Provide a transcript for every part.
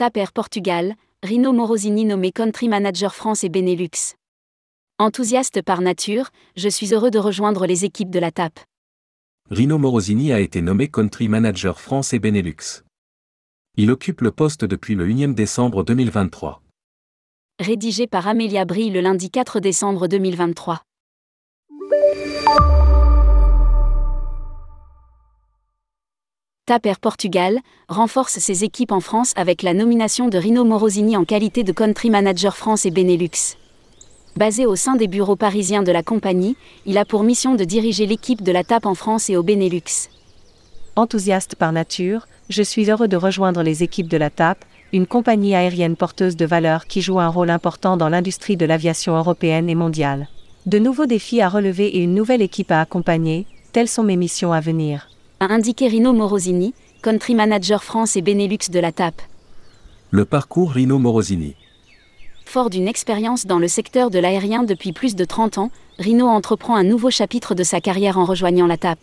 TAP Air Portugal, Rino Morosini nommé Country Manager France et Benelux. Enthousiaste par nature, je suis heureux de rejoindre les équipes de la TAP. Rino Morosini a été nommé Country Manager France et Benelux. Il occupe le poste depuis le 1er décembre 2023. Rédigé par Amélia Brie le lundi 4 décembre 2023. TAP Air Portugal renforce ses équipes en France avec la nomination de Rino Morosini en qualité de Country Manager France et Benelux. Basé au sein des bureaux parisiens de la compagnie, il a pour mission de diriger l'équipe de la TAP en France et au Benelux. Enthousiaste par nature, je suis heureux de rejoindre les équipes de la TAP, une compagnie aérienne porteuse de valeur qui joue un rôle important dans l'industrie de l'aviation européenne et mondiale. De nouveaux défis à relever et une nouvelle équipe à accompagner, telles sont mes missions à venir. A indiqué Rino Morosini, Country Manager France et Benelux de la TAP. Le parcours Rino Morosini. Fort d'une expérience dans le secteur de l'aérien depuis plus de 30 ans, Rino entreprend un nouveau chapitre de sa carrière en rejoignant la TAP.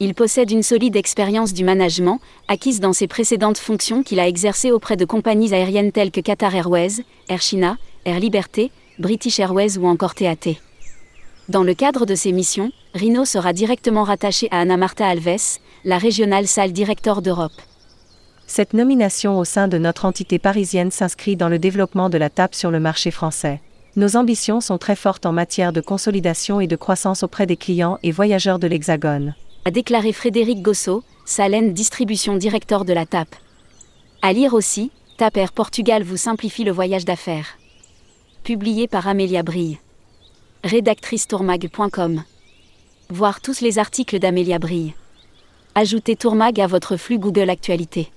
Il possède une solide expérience du management, acquise dans ses précédentes fonctions qu'il a exercées auprès de compagnies aériennes telles que Qatar Airways, Air China, Air Liberté, British Airways ou encore TAT. Dans le cadre de ses missions, Rino sera directement rattaché à Anna Marta Alves, la régionale salle director d'Europe. Cette nomination au sein de notre entité parisienne s'inscrit dans le développement de la TAP sur le marché français. Nos ambitions sont très fortes en matière de consolidation et de croissance auprès des clients et voyageurs de l'Hexagone. A déclaré Frédéric Gossot, Salen Distribution Director de la TAP. À lire aussi, TAP Air Portugal vous simplifie le voyage d'affaires. Publié par Amélia Brille. Rédactrice tourmag.com. Voir tous les articles d'Amélia Brille. Ajoutez Tourmag à votre flux Google Actualité.